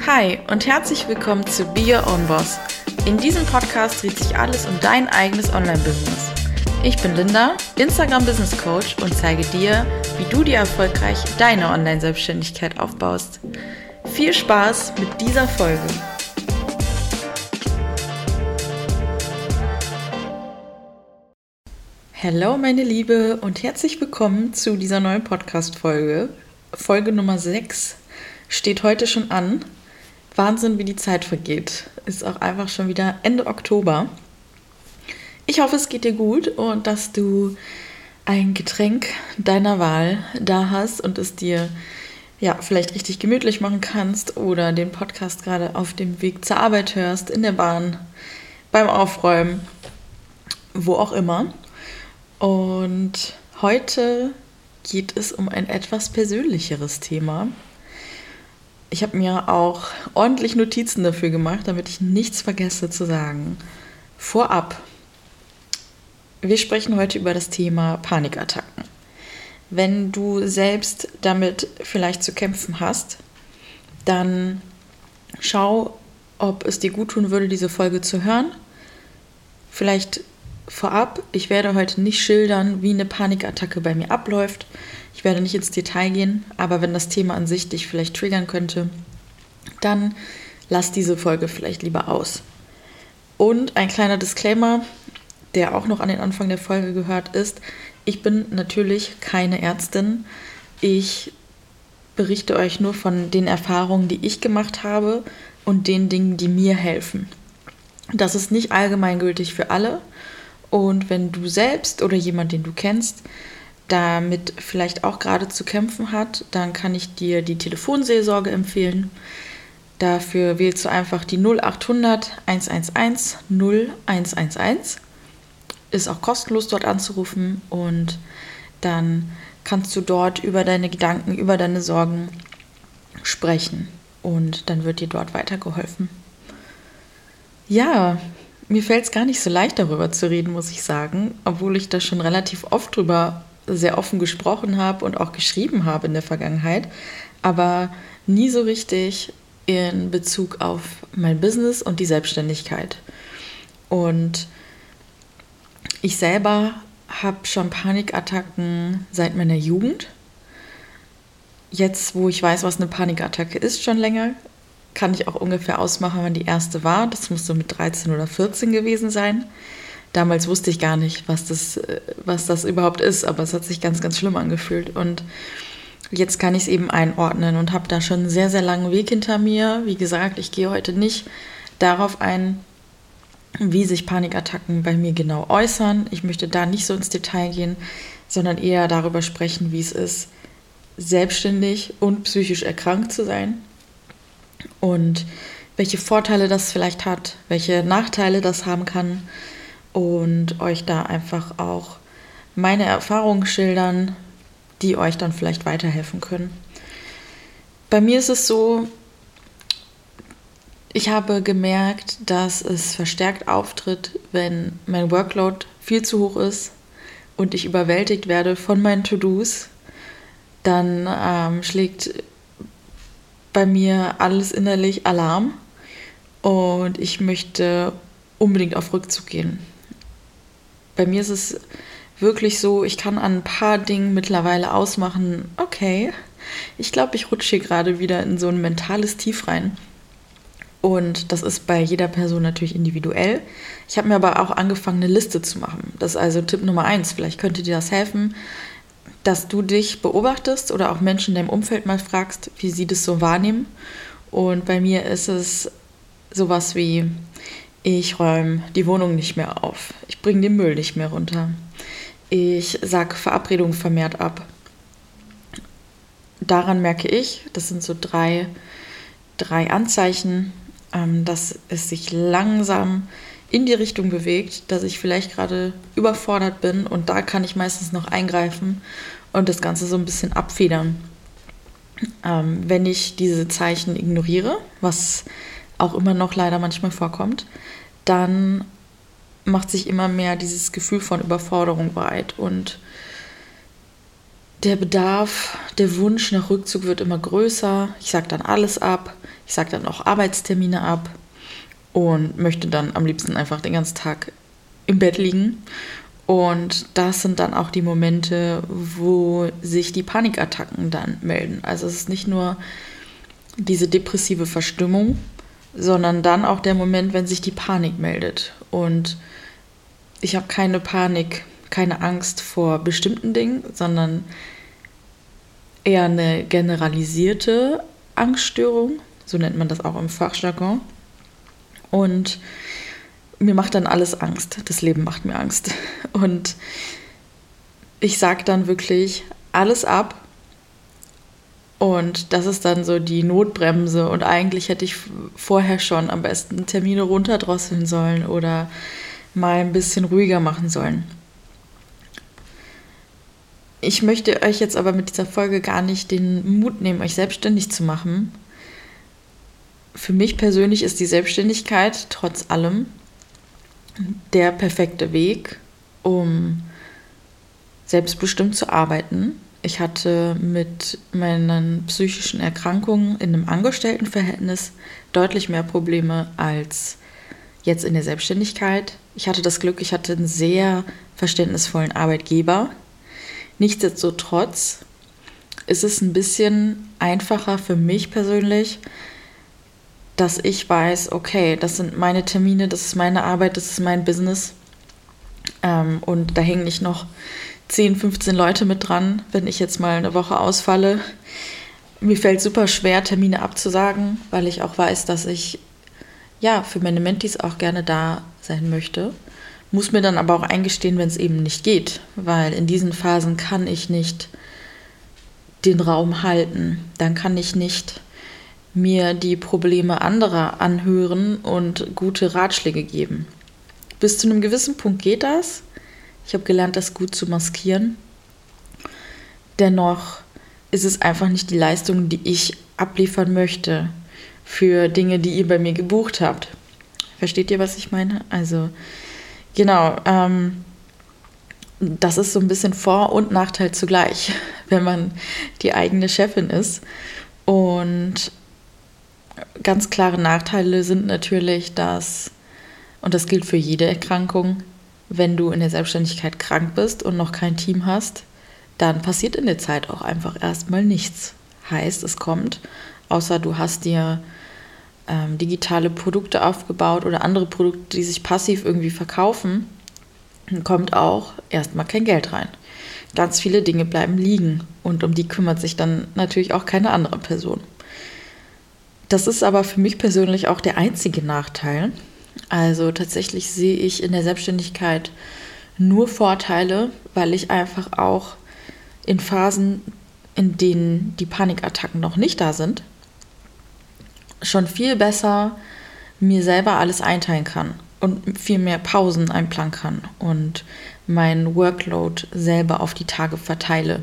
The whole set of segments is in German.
Hi und herzlich willkommen zu Be Your Own Boss. In diesem Podcast dreht sich alles um dein eigenes Online-Business. Ich bin Linda, Instagram Business Coach und zeige dir, wie du dir erfolgreich deine Online-Selbstständigkeit aufbaust. Viel Spaß mit dieser Folge. Hallo meine Liebe und herzlich willkommen zu dieser neuen Podcast-Folge. Folge Nummer 6 steht heute schon an. Wahnsinn, wie die Zeit vergeht. Ist auch einfach schon wieder Ende Oktober. Ich hoffe, es geht dir gut und dass du ein Getränk deiner Wahl da hast und es dir ja vielleicht richtig gemütlich machen kannst oder den Podcast gerade auf dem Weg zur Arbeit hörst, in der Bahn, beim Aufräumen, wo auch immer. Und heute geht es um ein etwas persönlicheres Thema. Ich habe mir auch ordentlich Notizen dafür gemacht, damit ich nichts vergesse zu sagen. Vorab. Wir sprechen heute über das Thema Panikattacken. Wenn du selbst damit vielleicht zu kämpfen hast, dann schau, ob es dir gut tun würde, diese Folge zu hören. Vielleicht vorab, ich werde heute nicht schildern, wie eine Panikattacke bei mir abläuft. Ich werde nicht ins Detail gehen, aber wenn das Thema an sich dich vielleicht triggern könnte, dann lass diese Folge vielleicht lieber aus. Und ein kleiner Disclaimer, der auch noch an den Anfang der Folge gehört, ist, ich bin natürlich keine Ärztin. Ich berichte euch nur von den Erfahrungen, die ich gemacht habe und den Dingen, die mir helfen. Das ist nicht allgemeingültig für alle. Und wenn du selbst oder jemand, den du kennst, damit vielleicht auch gerade zu kämpfen hat, dann kann ich dir die Telefonseelsorge empfehlen. Dafür wählst du einfach die 0800 111 0111. Ist auch kostenlos dort anzurufen und dann kannst du dort über deine Gedanken, über deine Sorgen sprechen und dann wird dir dort weitergeholfen. Ja, mir fällt es gar nicht so leicht darüber zu reden, muss ich sagen, obwohl ich da schon relativ oft drüber sehr offen gesprochen habe und auch geschrieben habe in der Vergangenheit, aber nie so richtig in Bezug auf mein Business und die Selbstständigkeit. Und ich selber habe schon Panikattacken seit meiner Jugend. Jetzt, wo ich weiß, was eine Panikattacke ist, schon länger, kann ich auch ungefähr ausmachen, wann die erste war. Das muss so mit 13 oder 14 gewesen sein. Damals wusste ich gar nicht, was das, äh, was das überhaupt ist, aber es hat sich ganz, ganz schlimm angefühlt. Und jetzt kann ich es eben einordnen und habe da schon einen sehr, sehr langen Weg hinter mir. Wie gesagt, ich gehe heute nicht darauf ein, wie sich Panikattacken bei mir genau äußern. Ich möchte da nicht so ins Detail gehen, sondern eher darüber sprechen, wie es ist, selbstständig und psychisch erkrankt zu sein und welche Vorteile das vielleicht hat, welche Nachteile das haben kann und euch da einfach auch meine Erfahrungen schildern, die euch dann vielleicht weiterhelfen können. Bei mir ist es so, ich habe gemerkt, dass es verstärkt auftritt, wenn mein Workload viel zu hoch ist und ich überwältigt werde von meinen To-Dos. Dann ähm, schlägt bei mir alles innerlich Alarm und ich möchte unbedingt auf Rückzug gehen bei mir ist es wirklich so, ich kann an ein paar Dingen mittlerweile ausmachen, okay, ich glaube, ich rutsche hier gerade wieder in so ein mentales Tief rein. Und das ist bei jeder Person natürlich individuell. Ich habe mir aber auch angefangen, eine Liste zu machen. Das ist also Tipp Nummer eins. Vielleicht könnte dir das helfen, dass du dich beobachtest oder auch Menschen in deinem Umfeld mal fragst, wie sie das so wahrnehmen. Und bei mir ist es sowas wie, ich räume die Wohnung nicht mehr auf. Ich bringe den Müll nicht mehr runter. Ich sage Verabredungen vermehrt ab. Daran merke ich, das sind so drei, drei Anzeichen, ähm, dass es sich langsam in die Richtung bewegt, dass ich vielleicht gerade überfordert bin und da kann ich meistens noch eingreifen und das Ganze so ein bisschen abfedern. Ähm, wenn ich diese Zeichen ignoriere, was auch immer noch leider manchmal vorkommt, dann macht sich immer mehr dieses Gefühl von Überforderung breit. Und der Bedarf, der Wunsch nach Rückzug wird immer größer. Ich sage dann alles ab. Ich sage dann auch Arbeitstermine ab und möchte dann am liebsten einfach den ganzen Tag im Bett liegen. Und das sind dann auch die Momente, wo sich die Panikattacken dann melden. Also es ist nicht nur diese depressive Verstimmung, sondern dann auch der Moment, wenn sich die Panik meldet. Und ich habe keine Panik, keine Angst vor bestimmten Dingen, sondern eher eine generalisierte Angststörung, so nennt man das auch im Fachjargon. Und mir macht dann alles Angst. Das Leben macht mir Angst. Und ich sage dann wirklich alles ab. Und das ist dann so die Notbremse. Und eigentlich hätte ich vorher schon am besten Termine runterdrosseln sollen oder mal ein bisschen ruhiger machen sollen. Ich möchte euch jetzt aber mit dieser Folge gar nicht den Mut nehmen, euch selbstständig zu machen. Für mich persönlich ist die Selbstständigkeit trotz allem der perfekte Weg, um selbstbestimmt zu arbeiten. Ich hatte mit meinen psychischen Erkrankungen in einem Angestelltenverhältnis deutlich mehr Probleme als jetzt in der Selbstständigkeit. Ich hatte das Glück, ich hatte einen sehr verständnisvollen Arbeitgeber, Nichtsdestotrotz ist es ein bisschen einfacher für mich persönlich, dass ich weiß, okay, das sind meine Termine, das ist meine Arbeit, das ist mein Business. Ähm, und da hängen nicht noch 10, 15 Leute mit dran, wenn ich jetzt mal eine Woche ausfalle. Mir fällt super schwer, Termine abzusagen, weil ich auch weiß, dass ich ja für meine Mentis auch gerne da sein möchte muss mir dann aber auch eingestehen, wenn es eben nicht geht, weil in diesen Phasen kann ich nicht den Raum halten. Dann kann ich nicht mir die Probleme anderer anhören und gute Ratschläge geben. Bis zu einem gewissen Punkt geht das. Ich habe gelernt, das gut zu maskieren. Dennoch ist es einfach nicht die Leistung, die ich abliefern möchte für Dinge, die ihr bei mir gebucht habt. Versteht ihr, was ich meine? Also Genau. Ähm, das ist so ein bisschen Vor- und Nachteil zugleich, wenn man die eigene Chefin ist. Und ganz klare Nachteile sind natürlich, dass, und das gilt für jede Erkrankung, wenn du in der Selbstständigkeit krank bist und noch kein Team hast, dann passiert in der Zeit auch einfach erstmal nichts. Heißt, es kommt, außer du hast dir ähm, digitale Produkte aufgebaut oder andere Produkte, die sich passiv irgendwie verkaufen, kommt auch erstmal kein Geld rein. Ganz viele Dinge bleiben liegen und um die kümmert sich dann natürlich auch keine andere Person. Das ist aber für mich persönlich auch der einzige Nachteil. Also tatsächlich sehe ich in der Selbstständigkeit nur Vorteile, weil ich einfach auch in Phasen, in denen die Panikattacken noch nicht da sind, schon viel besser mir selber alles einteilen kann und viel mehr Pausen einplanen kann und mein Workload selber auf die Tage verteile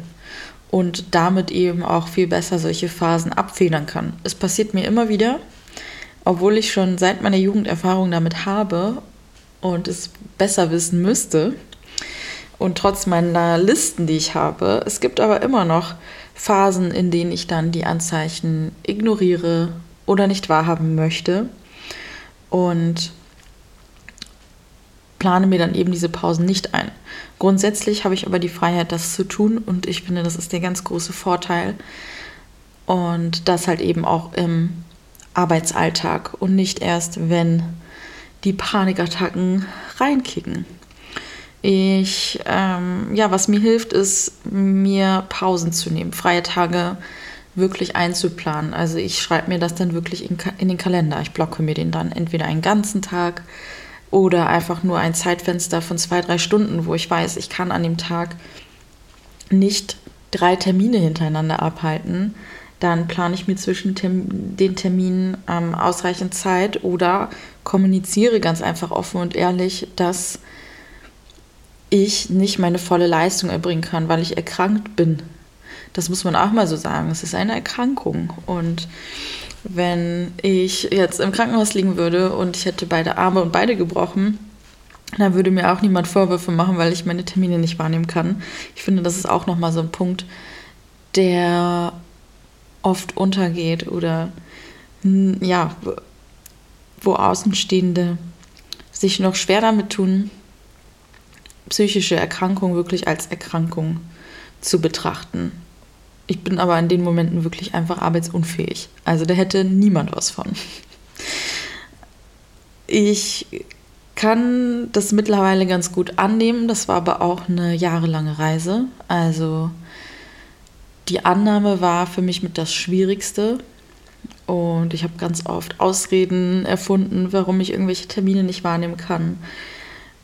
und damit eben auch viel besser solche Phasen abfedern kann. Es passiert mir immer wieder, obwohl ich schon seit meiner Jugend Erfahrung damit habe und es besser wissen müsste. Und trotz meiner Listen, die ich habe, es gibt aber immer noch Phasen, in denen ich dann die Anzeichen ignoriere oder nicht wahrhaben möchte. Und plane mir dann eben diese Pausen nicht ein. Grundsätzlich habe ich aber die Freiheit, das zu tun und ich finde, das ist der ganz große Vorteil. Und das halt eben auch im Arbeitsalltag und nicht erst, wenn die Panikattacken reinkicken. Ich, ähm, ja, was mir hilft, ist, mir Pausen zu nehmen, freie Tage wirklich einzuplanen. Also ich schreibe mir das dann wirklich in, in, den Kalender. Ich blocke mir den dann entweder einen ganzen Tag oder einfach nur ein Zeitfenster von zwei, drei Stunden, wo ich weiß, ich kann an dem Tag nicht drei Termine hintereinander abhalten. Dann plane ich mir zwischen den Terminen ähm, ausreichend Zeit oder kommuniziere ganz einfach offen und ehrlich, dass ich nicht meine volle Leistung erbringen kann, weil ich erkrankt bin das muss man auch mal so sagen. Es ist eine Erkrankung. Und wenn ich jetzt im Krankenhaus liegen würde und ich hätte beide Arme und beide gebrochen, Da würde mir auch niemand Vorwürfe machen, weil ich meine Termine nicht wahrnehmen kann. Ich finde, das ist auch nochmal so ein Punkt, der oft untergeht oder ja, wo Außenstehende sich noch schwer damit tun, psychische Erkrankung wirklich als Erkrankung zu betrachten. Ich bin aber in den Momenten wirklich einfach arbeitsunfähig. Also da hätte niemand was von. Ich kann das mittlerweile ganz gut annehmen. Das war aber auch eine jahrelange Reise. Also die Annahme war für mich mit das Schwierigste. Und ich habe ganz oft Ausreden erfunden, warum ich irgendwelche Termine nicht wahrnehmen kann.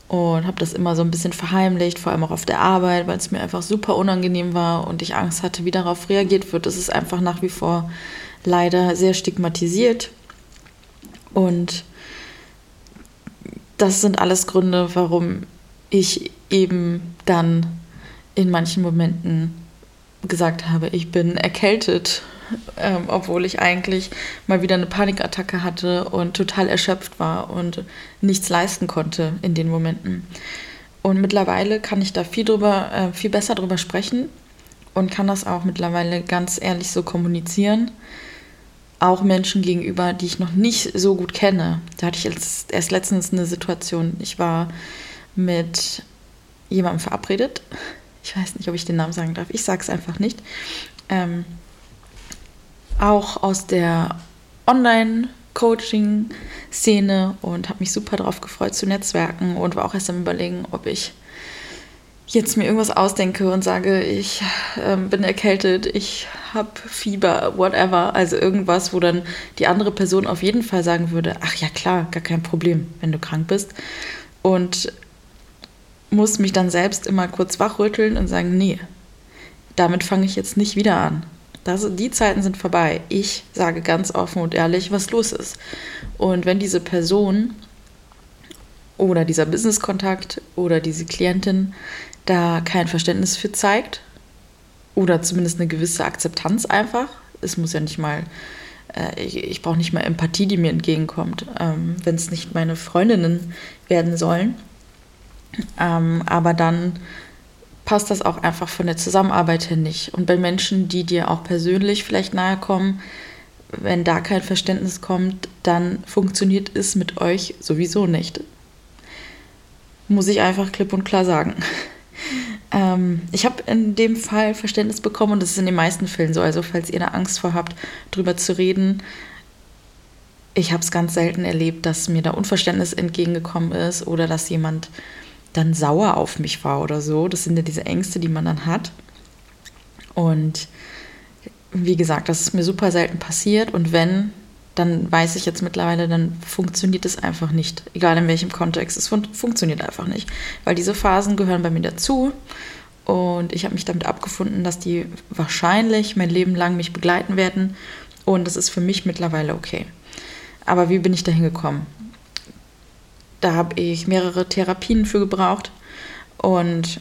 Und habe das immer so ein bisschen verheimlicht, vor allem auch auf der Arbeit, weil es mir einfach super unangenehm war und ich Angst hatte, wie darauf reagiert wird. Das ist einfach nach wie vor leider sehr stigmatisiert. Und das sind alles Gründe, warum ich eben dann in manchen Momenten gesagt habe, ich bin erkältet, ähm, obwohl ich eigentlich mal wieder eine Panikattacke hatte und total erschöpft war und nichts leisten konnte in den Momenten. Und mittlerweile kann ich da viel drüber, äh, viel besser drüber sprechen und kann das auch mittlerweile ganz ehrlich so kommunizieren. Auch Menschen gegenüber, die ich noch nicht so gut kenne. Da hatte ich jetzt erst letztens eine Situation. Ich war mit jemandem verabredet ich weiß nicht, ob ich den Namen sagen darf, ich sage es einfach nicht, ähm, auch aus der Online-Coaching-Szene und habe mich super darauf gefreut zu netzwerken und war auch erst am Überlegen, ob ich jetzt mir irgendwas ausdenke und sage, ich ähm, bin erkältet, ich habe Fieber, whatever, also irgendwas, wo dann die andere Person auf jeden Fall sagen würde, ach ja klar, gar kein Problem, wenn du krank bist. Und muss mich dann selbst immer kurz wachrütteln und sagen, nee, damit fange ich jetzt nicht wieder an. Das, die Zeiten sind vorbei. Ich sage ganz offen und ehrlich, was los ist. Und wenn diese Person oder dieser Business-Kontakt oder diese Klientin da kein Verständnis für zeigt oder zumindest eine gewisse Akzeptanz einfach, es muss ja nicht mal, äh, ich, ich brauche nicht mal Empathie, die mir entgegenkommt, ähm, wenn es nicht meine Freundinnen werden sollen, ähm, aber dann passt das auch einfach von der Zusammenarbeit her nicht. Und bei Menschen, die dir auch persönlich vielleicht nahe kommen, wenn da kein Verständnis kommt, dann funktioniert es mit euch sowieso nicht. Muss ich einfach klipp und klar sagen. ähm, ich habe in dem Fall Verständnis bekommen und das ist in den meisten Fällen so. Also falls ihr da Angst vor habt, drüber zu reden, ich habe es ganz selten erlebt, dass mir da Unverständnis entgegengekommen ist oder dass jemand dann sauer auf mich war oder so. Das sind ja diese Ängste, die man dann hat. Und wie gesagt, das ist mir super selten passiert. Und wenn, dann weiß ich jetzt mittlerweile, dann funktioniert es einfach nicht. Egal in welchem Kontext. Es fun funktioniert einfach nicht. Weil diese Phasen gehören bei mir dazu. Und ich habe mich damit abgefunden, dass die wahrscheinlich mein Leben lang mich begleiten werden. Und das ist für mich mittlerweile okay. Aber wie bin ich da hingekommen? Da habe ich mehrere Therapien für gebraucht und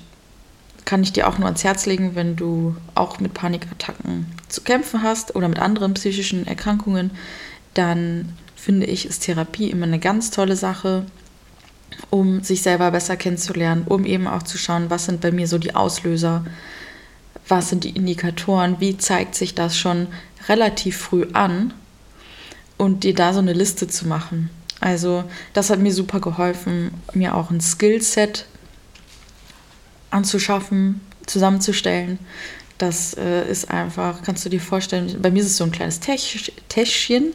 kann ich dir auch nur ans Herz legen, wenn du auch mit Panikattacken zu kämpfen hast oder mit anderen psychischen Erkrankungen, dann finde ich, ist Therapie immer eine ganz tolle Sache, um sich selber besser kennenzulernen, um eben auch zu schauen, was sind bei mir so die Auslöser, was sind die Indikatoren, wie zeigt sich das schon relativ früh an und dir da so eine Liste zu machen. Also das hat mir super geholfen, mir auch ein Skillset anzuschaffen, zusammenzustellen. Das äh, ist einfach, kannst du dir vorstellen, bei mir ist es so ein kleines Täschchen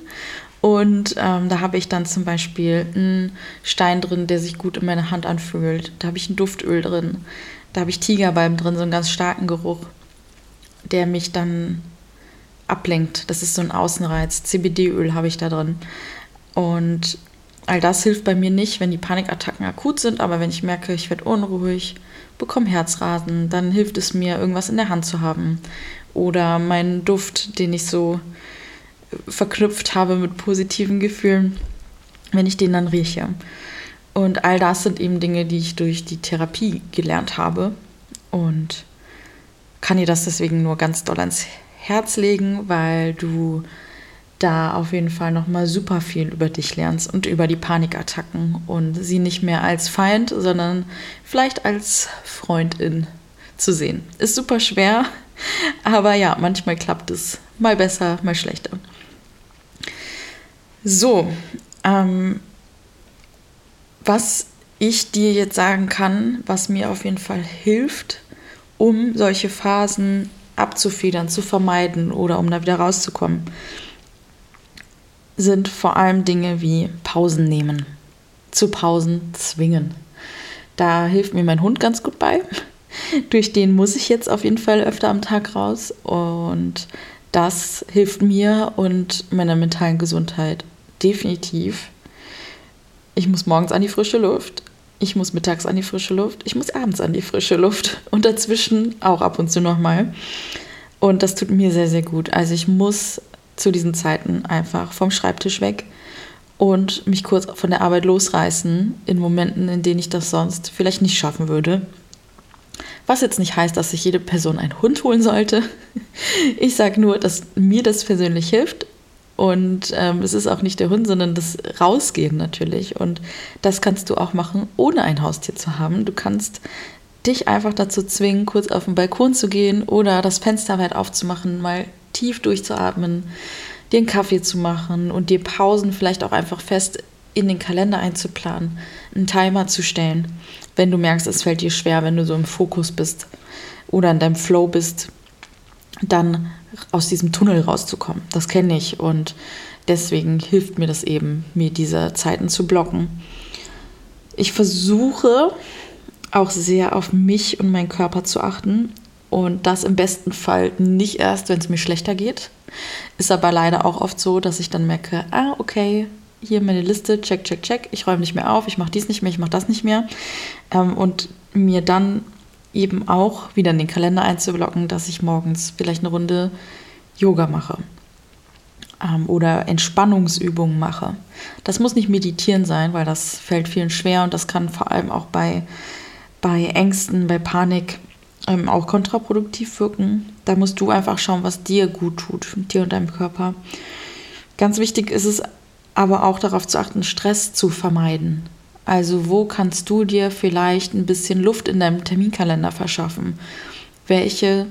und ähm, da habe ich dann zum Beispiel einen Stein drin, der sich gut in meine Hand anfühlt. Da habe ich ein Duftöl drin. Da habe ich Tigerbalm drin, so einen ganz starken Geruch, der mich dann ablenkt. Das ist so ein Außenreiz. CBD-Öl habe ich da drin. Und All das hilft bei mir nicht, wenn die Panikattacken akut sind, aber wenn ich merke, ich werde unruhig, bekomme Herzrasen, dann hilft es mir, irgendwas in der Hand zu haben. Oder meinen Duft, den ich so verknüpft habe mit positiven Gefühlen, wenn ich den dann rieche. Und all das sind eben Dinge, die ich durch die Therapie gelernt habe. Und kann dir das deswegen nur ganz doll ans Herz legen, weil du da auf jeden Fall nochmal super viel über dich lernst und über die Panikattacken und sie nicht mehr als Feind, sondern vielleicht als Freundin zu sehen. Ist super schwer, aber ja, manchmal klappt es mal besser, mal schlechter. So, ähm, was ich dir jetzt sagen kann, was mir auf jeden Fall hilft, um solche Phasen abzufedern, zu vermeiden oder um da wieder rauszukommen, sind vor allem Dinge wie Pausen nehmen, zu Pausen zwingen. Da hilft mir mein Hund ganz gut bei. Durch den muss ich jetzt auf jeden Fall öfter am Tag raus und das hilft mir und meiner mentalen Gesundheit definitiv. Ich muss morgens an die frische Luft, ich muss mittags an die frische Luft, ich muss abends an die frische Luft und dazwischen auch ab und zu nochmal. Und das tut mir sehr, sehr gut. Also ich muss zu diesen Zeiten einfach vom Schreibtisch weg und mich kurz von der Arbeit losreißen in Momenten, in denen ich das sonst vielleicht nicht schaffen würde. Was jetzt nicht heißt, dass sich jede Person einen Hund holen sollte. Ich sage nur, dass mir das persönlich hilft und ähm, es ist auch nicht der Hund, sondern das Rausgehen natürlich. Und das kannst du auch machen, ohne ein Haustier zu haben. Du kannst dich einfach dazu zwingen, kurz auf den Balkon zu gehen oder das Fenster weit aufzumachen, mal tief durchzuatmen, dir einen Kaffee zu machen und dir Pausen vielleicht auch einfach fest in den Kalender einzuplanen, einen Timer zu stellen, wenn du merkst, es fällt dir schwer, wenn du so im Fokus bist oder in deinem Flow bist, dann aus diesem Tunnel rauszukommen. Das kenne ich und deswegen hilft mir das eben, mir diese Zeiten zu blocken. Ich versuche auch sehr auf mich und meinen Körper zu achten und das im besten Fall nicht erst, wenn es mir schlechter geht. Ist aber leider auch oft so, dass ich dann merke, ah, okay, hier meine Liste, check, check, check, ich räume nicht mehr auf, ich mache dies nicht mehr, ich mache das nicht mehr. Ähm, und mir dann eben auch wieder in den Kalender einzublocken, dass ich morgens vielleicht eine Runde Yoga mache ähm, oder Entspannungsübungen mache. Das muss nicht meditieren sein, weil das fällt vielen schwer und das kann vor allem auch bei, bei Ängsten, bei Panik ähm, auch kontraproduktiv wirken. Da musst du einfach schauen, was dir gut tut, dir und deinem Körper. Ganz wichtig ist es aber auch darauf zu achten, Stress zu vermeiden. Also wo kannst du dir vielleicht ein bisschen Luft in deinem Terminkalender verschaffen? Welche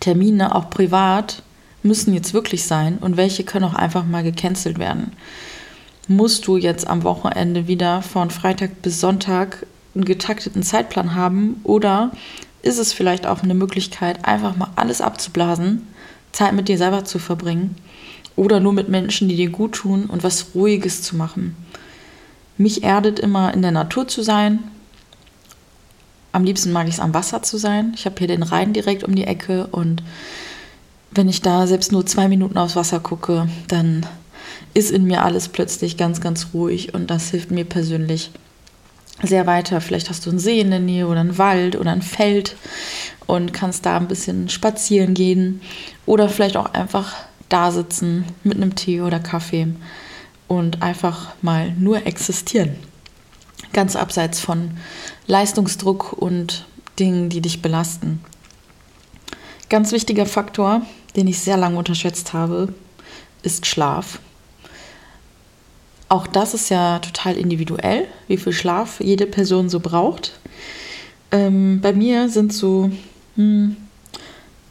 Termine, auch privat, müssen jetzt wirklich sein und welche können auch einfach mal gecancelt werden? Musst du jetzt am Wochenende wieder von Freitag bis Sonntag einen getakteten Zeitplan haben oder ist es vielleicht auch eine Möglichkeit, einfach mal alles abzublasen, Zeit mit dir selber zu verbringen oder nur mit Menschen, die dir gut tun und was Ruhiges zu machen? Mich erdet immer in der Natur zu sein. Am liebsten mag ich es am Wasser zu sein. Ich habe hier den Rhein direkt um die Ecke und wenn ich da selbst nur zwei Minuten aufs Wasser gucke, dann ist in mir alles plötzlich ganz, ganz ruhig und das hilft mir persönlich sehr weiter. Vielleicht hast du einen See in der Nähe oder einen Wald oder ein Feld und kannst da ein bisschen spazieren gehen oder vielleicht auch einfach da sitzen mit einem Tee oder Kaffee und einfach mal nur existieren. Ganz abseits von Leistungsdruck und Dingen, die dich belasten. Ganz wichtiger Faktor, den ich sehr lange unterschätzt habe, ist Schlaf. Auch das ist ja total individuell, wie viel Schlaf jede Person so braucht. Ähm, bei mir sind so, hm,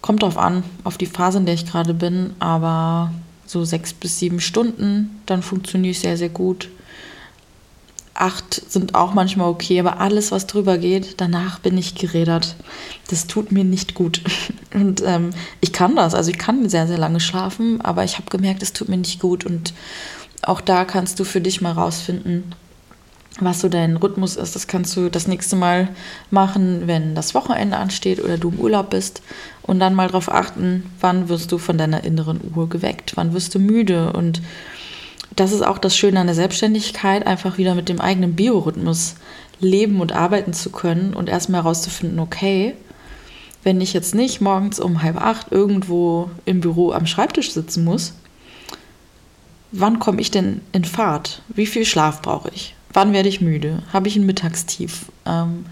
kommt drauf an, auf die Phase, in der ich gerade bin, aber so sechs bis sieben Stunden, dann funktioniere ich sehr, sehr gut. Acht sind auch manchmal okay, aber alles, was drüber geht, danach bin ich gerädert. Das tut mir nicht gut. Und ähm, ich kann das, also ich kann sehr, sehr lange schlafen, aber ich habe gemerkt, es tut mir nicht gut. Und auch da kannst du für dich mal rausfinden, was so dein Rhythmus ist. Das kannst du das nächste Mal machen, wenn das Wochenende ansteht oder du im Urlaub bist. Und dann mal darauf achten, wann wirst du von deiner inneren Uhr geweckt, wann wirst du müde. Und das ist auch das Schöne an der Selbstständigkeit, einfach wieder mit dem eigenen Biorhythmus leben und arbeiten zu können und erstmal herauszufinden, okay, wenn ich jetzt nicht morgens um halb acht irgendwo im Büro am Schreibtisch sitzen muss, wann komme ich denn in Fahrt? Wie viel Schlaf brauche ich? Wann werde ich müde? Habe ich ein Mittagstief? Ähm,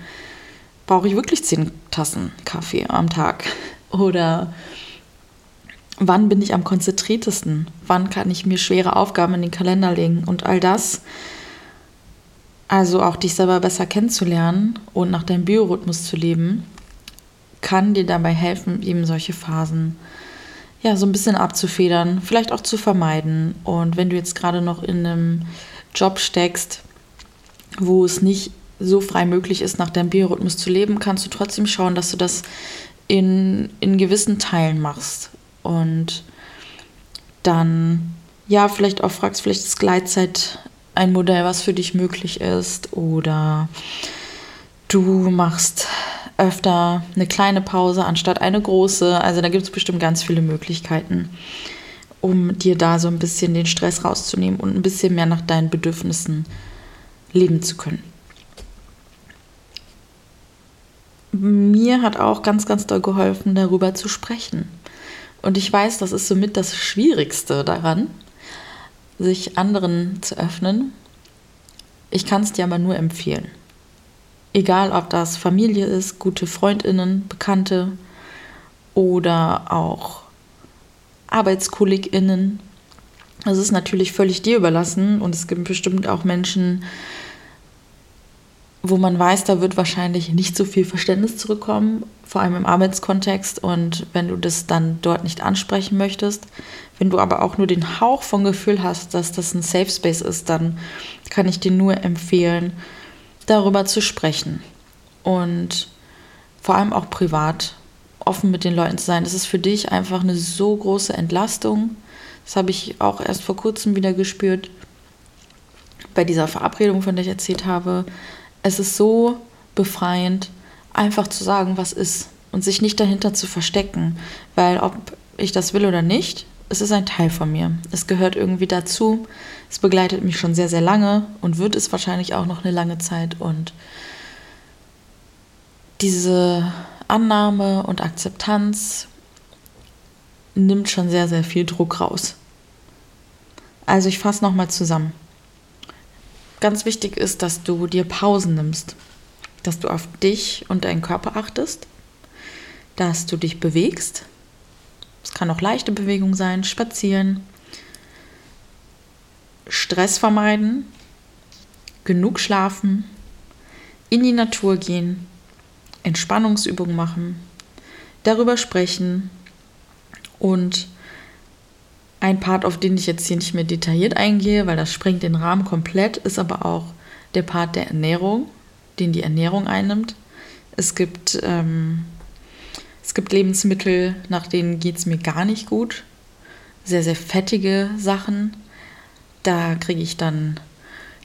brauche ich wirklich zehn Tassen Kaffee am Tag? Oder wann bin ich am konzentriertesten? Wann kann ich mir schwere Aufgaben in den Kalender legen? Und all das, also auch dich selber besser kennenzulernen und nach deinem Biorhythmus zu leben, kann dir dabei helfen, eben solche Phasen ja so ein bisschen abzufedern, vielleicht auch zu vermeiden. Und wenn du jetzt gerade noch in einem Job steckst, wo es nicht so frei möglich ist, nach deinem Biorhythmus zu leben, kannst du trotzdem schauen, dass du das in, in gewissen Teilen machst. Und dann, ja, vielleicht auch fragst, vielleicht ist Gleitzeit ein Modell, was für dich möglich ist. Oder du machst öfter eine kleine Pause anstatt eine große. Also da gibt es bestimmt ganz viele Möglichkeiten, um dir da so ein bisschen den Stress rauszunehmen und ein bisschen mehr nach deinen Bedürfnissen leben zu können. Mir hat auch ganz, ganz doll geholfen, darüber zu sprechen. Und ich weiß, das ist somit das Schwierigste daran, sich anderen zu öffnen. Ich kann es dir aber nur empfehlen. Egal, ob das Familie ist, gute Freundinnen, Bekannte oder auch Arbeitskolleginnen. Es ist natürlich völlig dir überlassen und es gibt bestimmt auch Menschen, wo man weiß, da wird wahrscheinlich nicht so viel Verständnis zurückkommen, vor allem im Arbeitskontext. Und wenn du das dann dort nicht ansprechen möchtest, wenn du aber auch nur den Hauch von Gefühl hast, dass das ein Safe Space ist, dann kann ich dir nur empfehlen, darüber zu sprechen. Und vor allem auch privat offen mit den Leuten zu sein. Das ist für dich einfach eine so große Entlastung. Das habe ich auch erst vor kurzem wieder gespürt bei dieser Verabredung, von der ich erzählt habe es ist so befreiend, einfach zu sagen, was ist und sich nicht dahinter zu verstecken, weil ob ich das will oder nicht, es ist ein Teil von mir. Es gehört irgendwie dazu. Es begleitet mich schon sehr, sehr lange und wird es wahrscheinlich auch noch eine lange Zeit. Und diese Annahme und Akzeptanz nimmt schon sehr, sehr viel Druck raus. Also ich fasse nochmal zusammen ganz wichtig ist, dass du dir Pausen nimmst, dass du auf dich und deinen Körper achtest, dass du dich bewegst. Es kann auch leichte Bewegung sein, spazieren, Stress vermeiden, genug schlafen, in die Natur gehen, Entspannungsübungen machen, darüber sprechen und ein Part, auf den ich jetzt hier nicht mehr detailliert eingehe, weil das sprengt den Rahmen komplett, ist aber auch der Part der Ernährung, den die Ernährung einnimmt. Es gibt, ähm, es gibt Lebensmittel, nach denen geht es mir gar nicht gut. Sehr, sehr fettige Sachen. Da kriege ich dann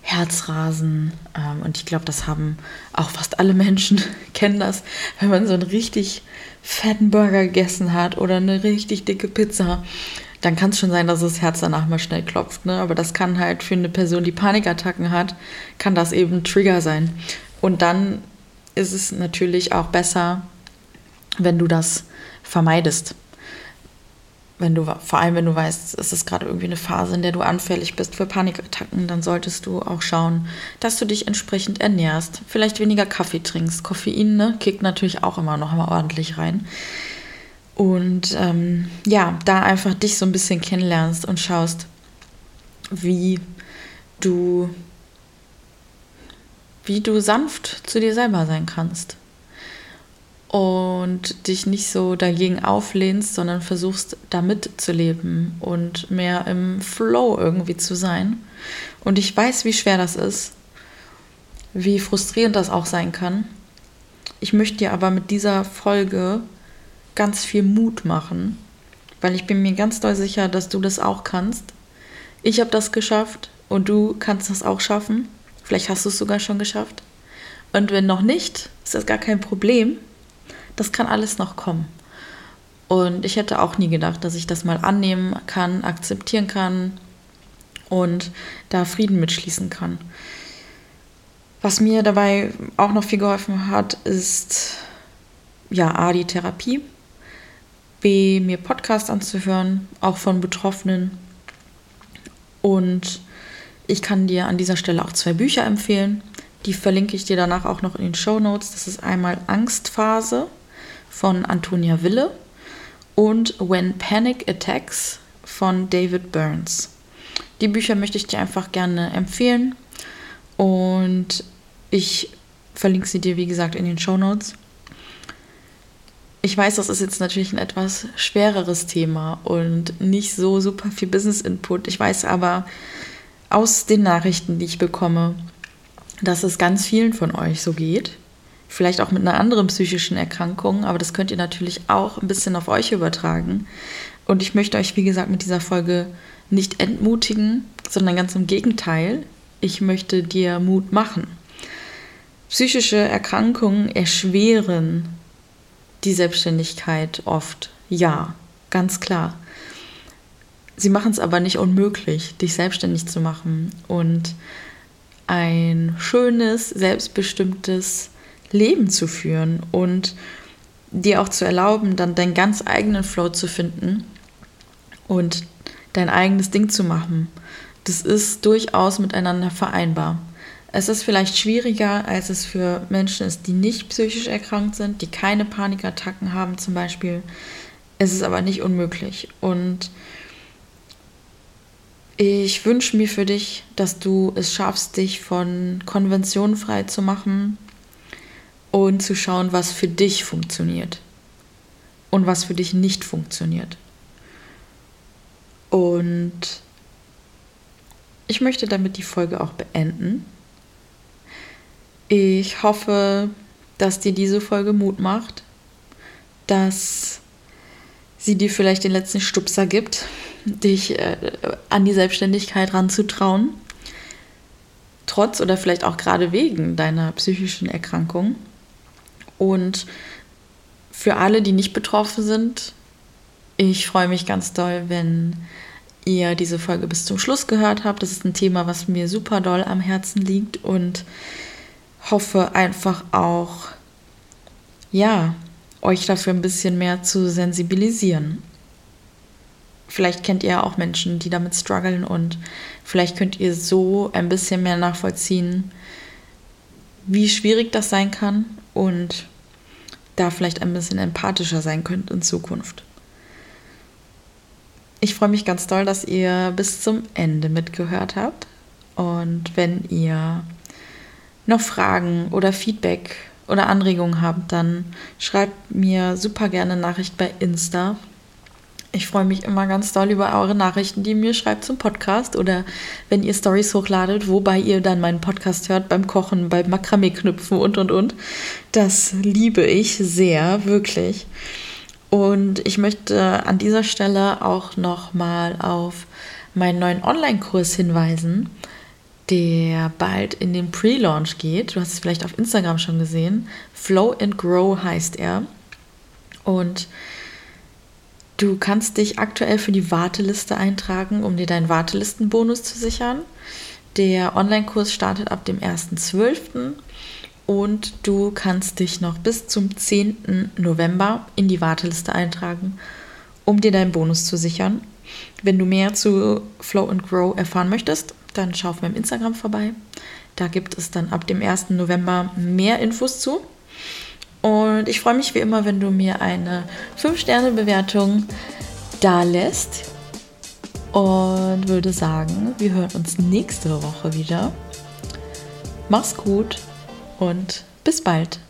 Herzrasen. Ähm, und ich glaube, das haben auch fast alle Menschen, kennen das, wenn man so einen richtig fetten Burger gegessen hat oder eine richtig dicke Pizza dann kann es schon sein, dass das Herz danach mal schnell klopft. Ne? Aber das kann halt für eine Person, die Panikattacken hat, kann das eben Trigger sein. Und dann ist es natürlich auch besser, wenn du das vermeidest. Wenn du, vor allem wenn du weißt, es ist gerade irgendwie eine Phase, in der du anfällig bist für Panikattacken, dann solltest du auch schauen, dass du dich entsprechend ernährst. Vielleicht weniger Kaffee trinkst. Koffein ne, kickt natürlich auch immer noch mal ordentlich rein. Und ähm, ja, da einfach dich so ein bisschen kennenlernst und schaust, wie du, wie du sanft zu dir selber sein kannst. Und dich nicht so dagegen auflehnst, sondern versuchst, damit zu leben und mehr im Flow irgendwie zu sein. Und ich weiß, wie schwer das ist, wie frustrierend das auch sein kann. Ich möchte dir aber mit dieser Folge ganz viel Mut machen, weil ich bin mir ganz doll sicher, dass du das auch kannst. Ich habe das geschafft und du kannst das auch schaffen. Vielleicht hast du es sogar schon geschafft. Und wenn noch nicht, ist das gar kein Problem. Das kann alles noch kommen. Und ich hätte auch nie gedacht, dass ich das mal annehmen kann, akzeptieren kann und da Frieden mitschließen kann. Was mir dabei auch noch viel geholfen hat, ist ja A, die Therapie. B, mir Podcasts anzuhören, auch von Betroffenen. Und ich kann dir an dieser Stelle auch zwei Bücher empfehlen. Die verlinke ich dir danach auch noch in den Show Notes. Das ist einmal Angstphase von Antonia Wille und When Panic Attacks von David Burns. Die Bücher möchte ich dir einfach gerne empfehlen und ich verlinke sie dir, wie gesagt, in den Show Notes. Ich weiß, das ist jetzt natürlich ein etwas schwereres Thema und nicht so super viel Business-Input. Ich weiß aber aus den Nachrichten, die ich bekomme, dass es ganz vielen von euch so geht. Vielleicht auch mit einer anderen psychischen Erkrankung, aber das könnt ihr natürlich auch ein bisschen auf euch übertragen. Und ich möchte euch, wie gesagt, mit dieser Folge nicht entmutigen, sondern ganz im Gegenteil. Ich möchte dir Mut machen. Psychische Erkrankungen erschweren die Selbstständigkeit oft. Ja, ganz klar. Sie machen es aber nicht unmöglich, dich selbstständig zu machen und ein schönes, selbstbestimmtes Leben zu führen und dir auch zu erlauben, dann deinen ganz eigenen Flow zu finden und dein eigenes Ding zu machen. Das ist durchaus miteinander vereinbar. Es ist vielleicht schwieriger, als es für Menschen ist, die nicht psychisch erkrankt sind, die keine Panikattacken haben zum Beispiel. Es ist aber nicht unmöglich. Und ich wünsche mir für dich, dass du es schaffst, dich von Konventionen frei zu machen und zu schauen, was für dich funktioniert und was für dich nicht funktioniert. Und ich möchte damit die Folge auch beenden. Ich hoffe, dass dir diese Folge Mut macht, dass sie dir vielleicht den letzten Stupser gibt, dich äh, an die Selbstständigkeit ranzutrauen, trotz oder vielleicht auch gerade wegen deiner psychischen Erkrankung. Und für alle, die nicht betroffen sind, ich freue mich ganz doll, wenn ihr diese Folge bis zum Schluss gehört habt. Das ist ein Thema, was mir super doll am Herzen liegt und hoffe einfach auch, ja, euch dafür ein bisschen mehr zu sensibilisieren. Vielleicht kennt ihr auch Menschen, die damit strugglen und vielleicht könnt ihr so ein bisschen mehr nachvollziehen, wie schwierig das sein kann und da vielleicht ein bisschen empathischer sein könnt in Zukunft. Ich freue mich ganz doll, dass ihr bis zum Ende mitgehört habt. Und wenn ihr noch Fragen oder Feedback oder Anregungen habt, dann schreibt mir super gerne Nachricht bei Insta. Ich freue mich immer ganz doll über eure Nachrichten, die ihr mir schreibt zum Podcast oder wenn ihr Stories hochladet, wobei ihr dann meinen Podcast hört beim Kochen, beim Makramee-Knüpfen und und und. Das liebe ich sehr, wirklich. Und ich möchte an dieser Stelle auch nochmal auf meinen neuen Online-Kurs hinweisen der bald in den Pre-Launch geht. Du hast es vielleicht auf Instagram schon gesehen. Flow and Grow heißt er. Und du kannst dich aktuell für die Warteliste eintragen, um dir deinen Wartelistenbonus zu sichern. Der Online-Kurs startet ab dem 1.12. und du kannst dich noch bis zum 10. November in die Warteliste eintragen, um dir deinen Bonus zu sichern. Wenn du mehr zu Flow and Grow erfahren möchtest, dann schau auf meinem Instagram vorbei. Da gibt es dann ab dem 1. November mehr Infos zu. Und ich freue mich wie immer, wenn du mir eine 5-Sterne-Bewertung da lässt. Und würde sagen, wir hören uns nächste Woche wieder. Mach's gut und bis bald.